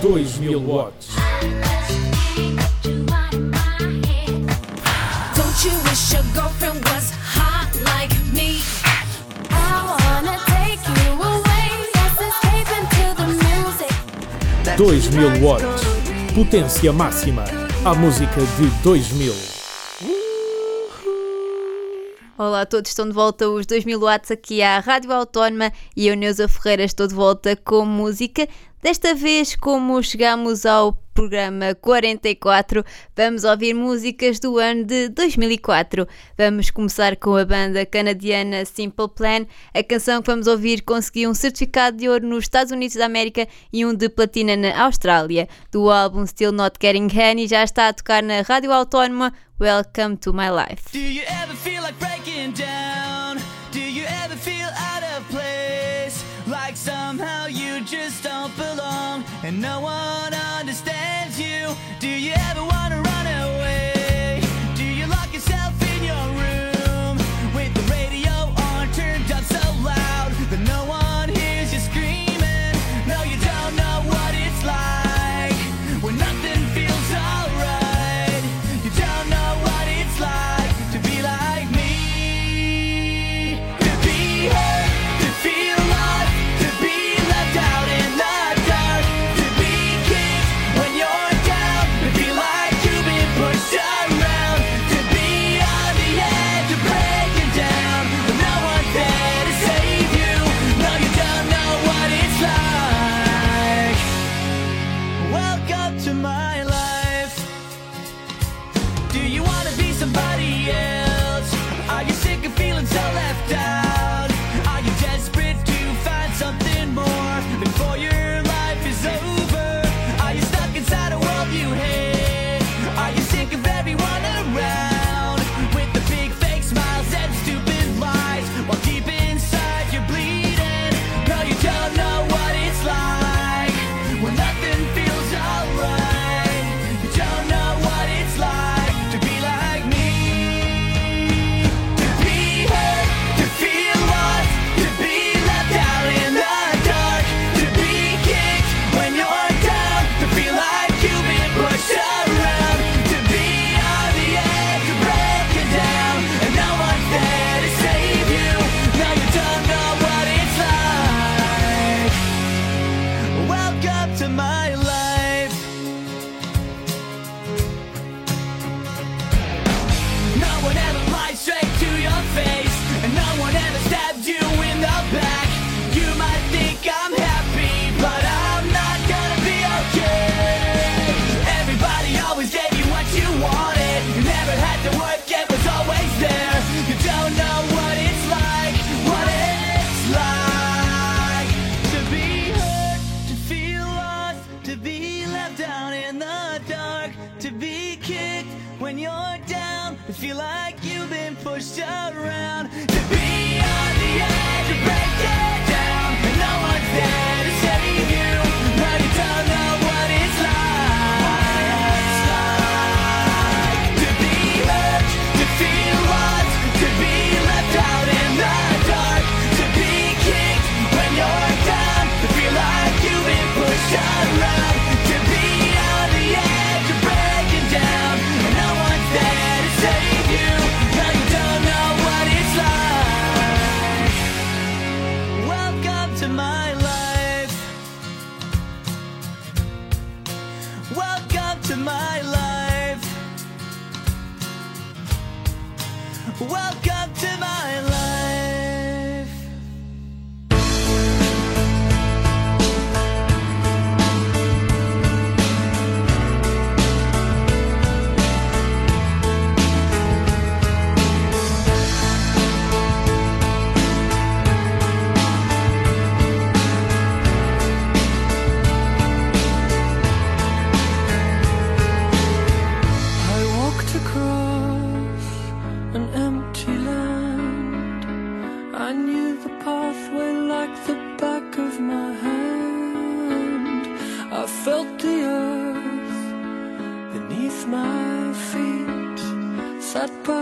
2000 watts. Don't you wish your girlfriend was hot like me? I wanna take you away. Let's the music. 2000 watts. Potência máxima. A música de 2000. Olá a todos, estão de volta os 2000 watts aqui à Rádio Autónoma e eu, Neuza Ferreira, estou de volta com música. Desta vez, como chegamos ao programa 44, vamos ouvir músicas do ano de 2004. Vamos começar com a banda canadiana Simple Plan. A canção que vamos ouvir conseguiu um certificado de ouro nos Estados Unidos da América e um de platina na Austrália. Do álbum Still Not Getting Honey já está a tocar na Rádio Autónoma Welcome to My Life. belong, and no one To my life. felt the earth beneath my feet, sat by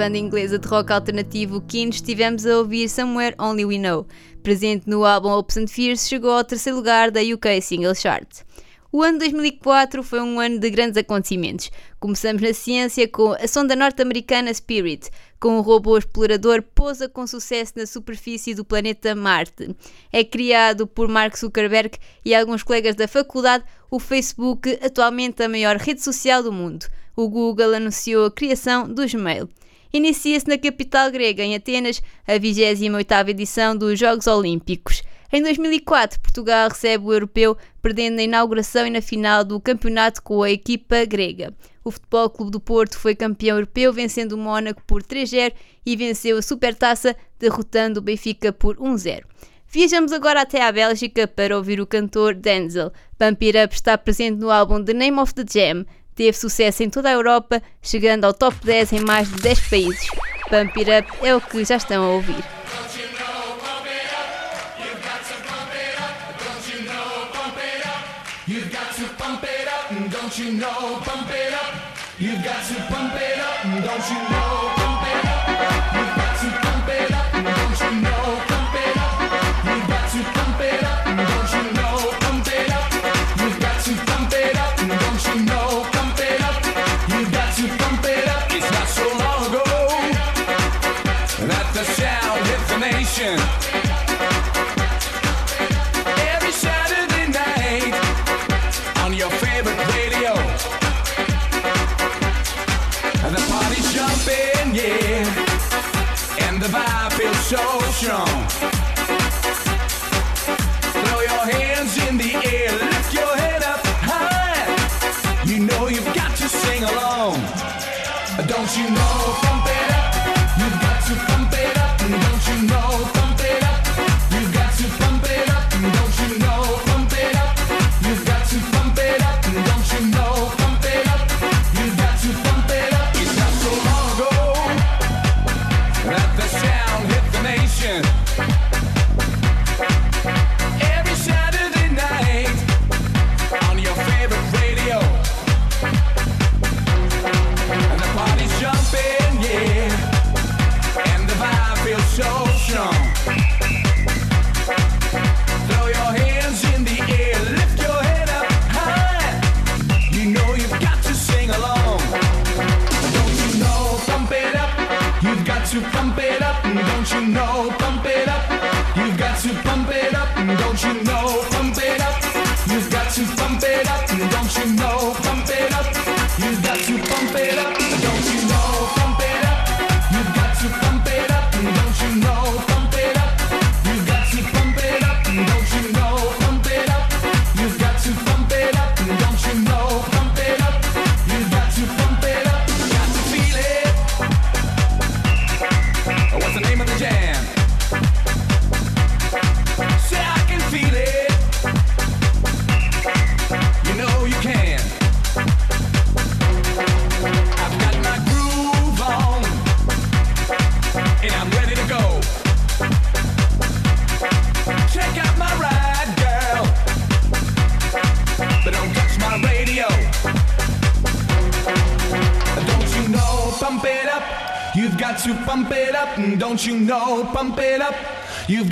banda inglesa de rock alternativo Keen, estivemos a ouvir Somewhere Only We Know. Presente no álbum Hopes and Fears, chegou ao terceiro lugar da UK Single Chart. O ano 2004 foi um ano de grandes acontecimentos. Começamos na ciência com a sonda norte-americana Spirit, com um robô explorador pousa com sucesso na superfície do planeta Marte. É criado por Mark Zuckerberg e alguns colegas da faculdade, o Facebook, atualmente a maior rede social do mundo. O Google anunciou a criação do Gmail. Inicia-se na capital grega, em Atenas, a 28ª edição dos Jogos Olímpicos. Em 2004, Portugal recebe o europeu, perdendo na inauguração e na final do campeonato com a equipa grega. O Futebol Clube do Porto foi campeão europeu, vencendo o Mónaco por 3-0 e venceu a Supertaça, derrotando o Benfica por 1-0. Viajamos agora até à Bélgica para ouvir o cantor Denzel. Pump It Up está presente no álbum The Name of the Jam. Teve sucesso em toda a Europa, chegando ao top 10 em mais de 10 países. Pump It Up é o que já estão a ouvir. You've got to pump it up, don't you know?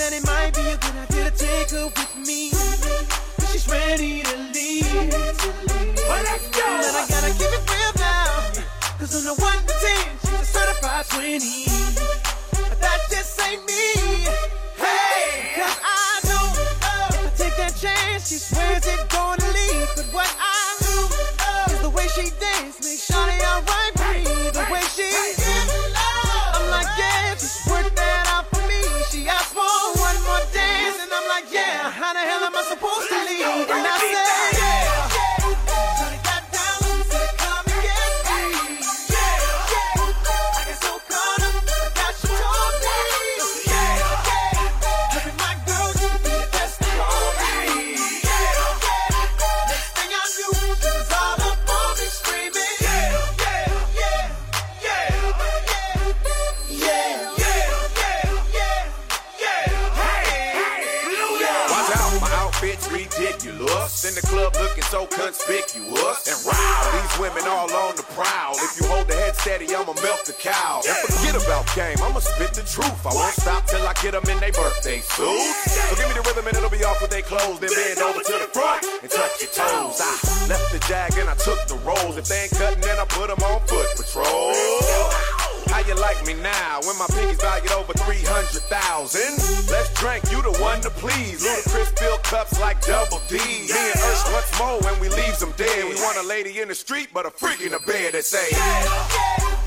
that it might be a good idea to take her with me. She's ready to leave. Well, let's go. But I gotta keep it real now. Cause on the 1 to 10, she's a certified 20. But that just ain't me. truth. I won't stop till I get them in their birthday suits. So give me the rhythm and it'll be off with their clothes. Then bend over to the front and touch your toes. I left the jag and I took the rolls. If they ain't cutting, then I put them on foot patrol. How you like me now when my pinky's valued over 300,000? Let's drink, you the one to please. Ludacris fill cups like double D. Me and us, what's more when we leave them dead? We want a lady in the street, but a freak in the bed that say, yeah.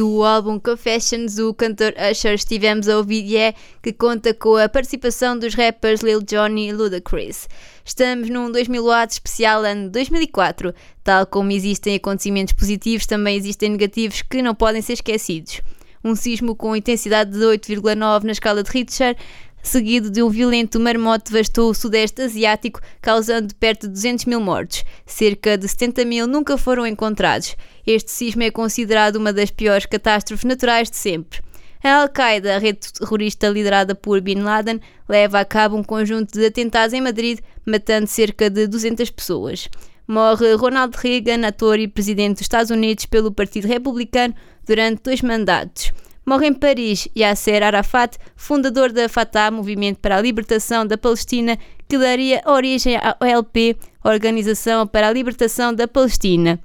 Do álbum Confessions, o cantor Usher estivemos a ouvir Yeah, que conta com a participação dos rappers Lil Jon e Ludacris. Estamos num 2000 watts especial ano 2004. Tal como existem acontecimentos positivos, também existem negativos que não podem ser esquecidos. Um sismo com intensidade de 8,9 na escala de Richter seguido de um violento marmote devastou o sudeste asiático, causando perto de 200 mil mortos. Cerca de 70 mil nunca foram encontrados. Este sismo é considerado uma das piores catástrofes naturais de sempre. A Al-Qaeda, a rede terrorista liderada por Bin Laden, leva a cabo um conjunto de atentados em Madrid, matando cerca de 200 pessoas. Morre Ronald Reagan, ator e presidente dos Estados Unidos pelo Partido Republicano, durante dois mandatos. Morre em Paris Yasser Arafat, fundador da Fatah, Movimento para a Libertação da Palestina, que daria origem à OLP, Organização para a Libertação da Palestina.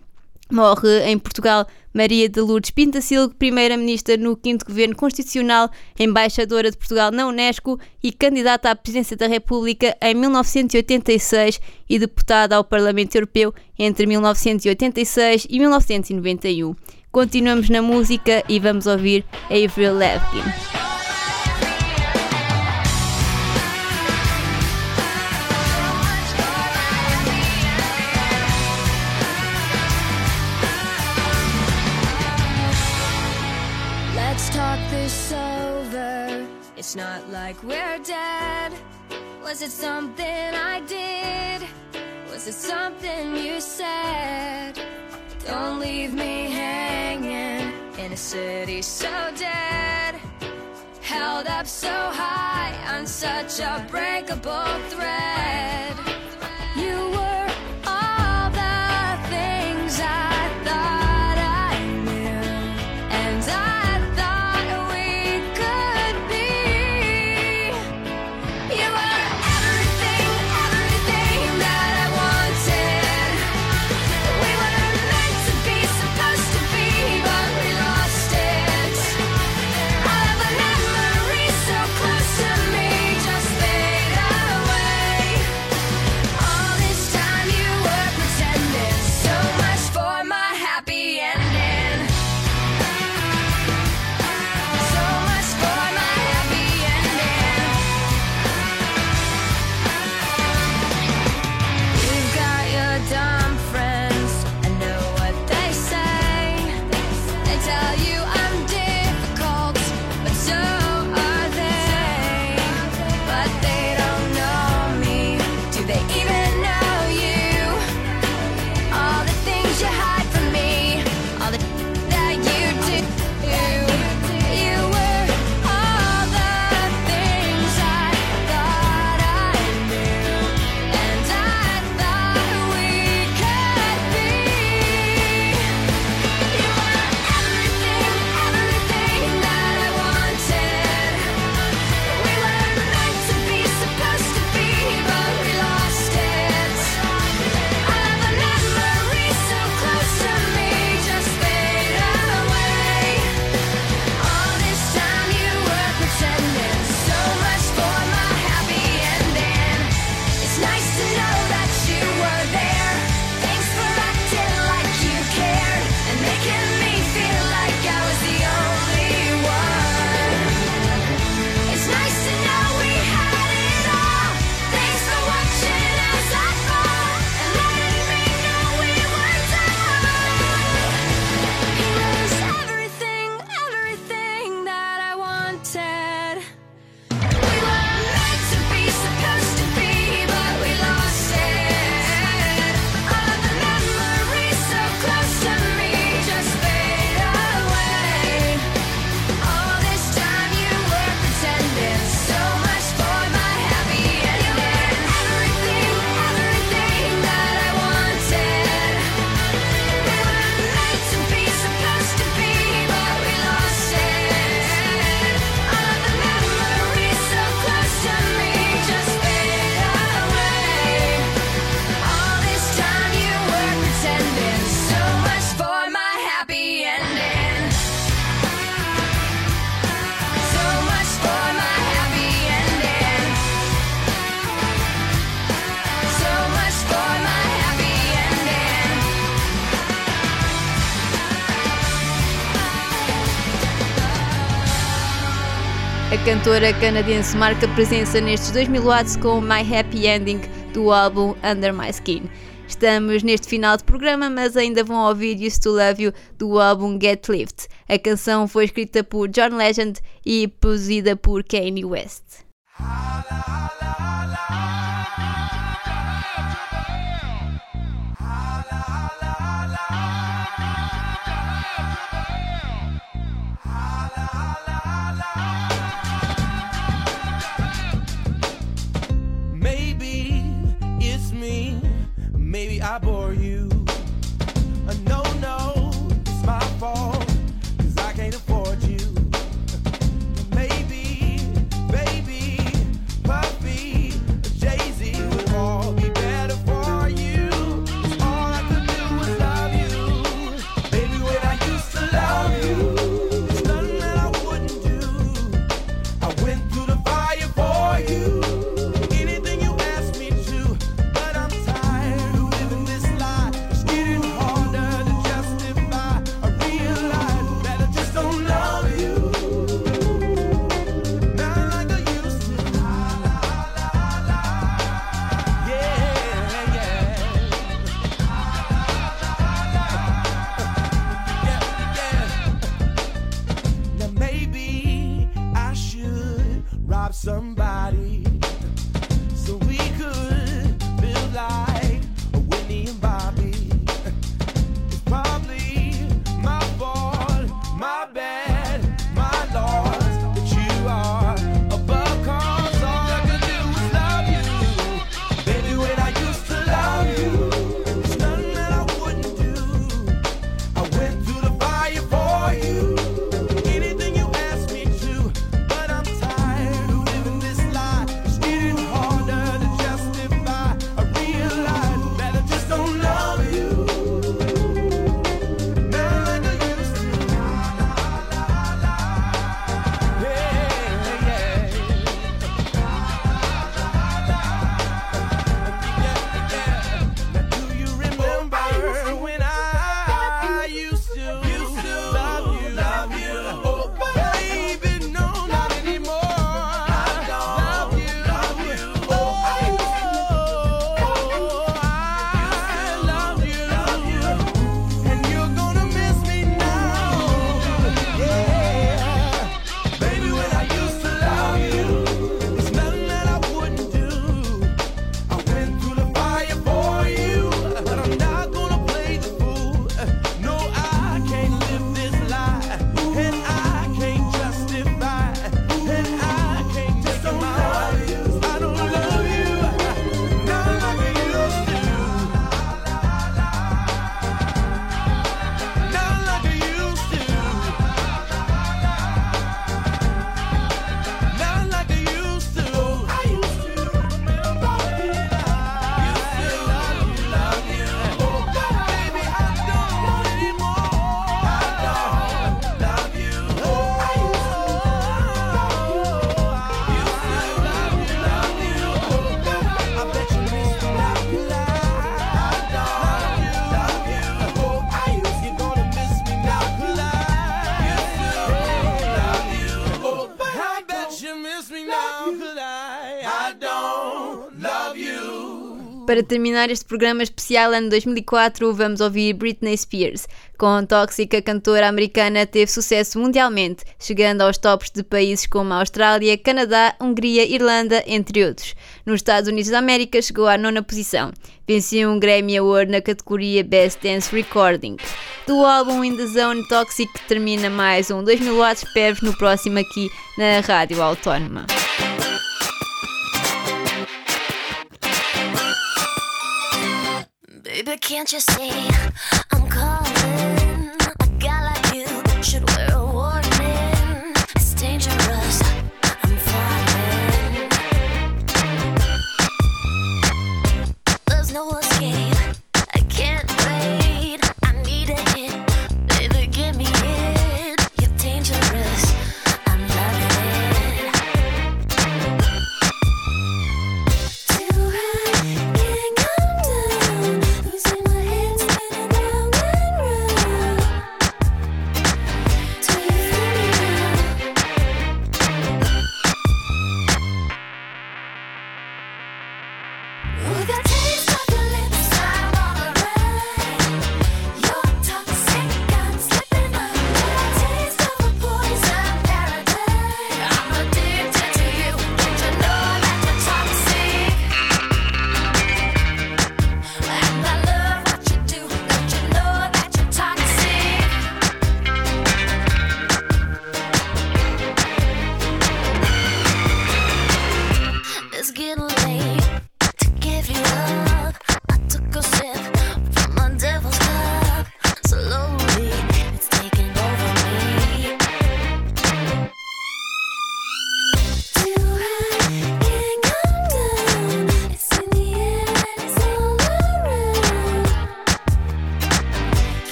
Morre em Portugal Maria de Lourdes Pintacilgo, primeira-ministra no 5 Governo Constitucional, embaixadora de Portugal na Unesco e candidata à presidência da República em 1986 e deputada ao Parlamento Europeu entre 1986 e 1991. Continuamos na música e vamos ouvir Avril Lavigne. It's not like we're dead. Was it something I did? Was it something you said? Don't leave me a city so dead. Held up so high on such a breakable thread. cantora canadense marca presença nestes 2000 watts com My Happy Ending do álbum Under My Skin. Estamos neste final de programa, mas ainda vão ouvir Used to Love You do álbum Get Lift. A canção foi escrita por John Legend e produzida por Kanye West. Hala, hala. somebody para terminar este programa especial ano 2004, vamos ouvir Britney Spears. Com a tóxica cantora americana, teve sucesso mundialmente, chegando aos tops de países como Austrália, Canadá, Hungria, Irlanda, entre outros. Nos Estados Unidos da América, chegou à nona posição. Venceu um Grammy Award na categoria Best Dance Recording. Do álbum In The Zone Toxic, termina mais um 2000 watts perves no próximo aqui na Rádio Autónoma. can't you see?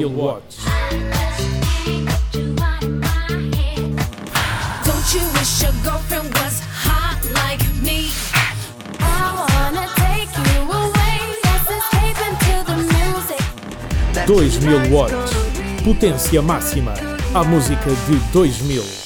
2000 watts. Don't you wish your girlfriend was hot like me? I wanna take you away. Let's escape into the music. 2000 watts. Potência máxima. A música de 2000.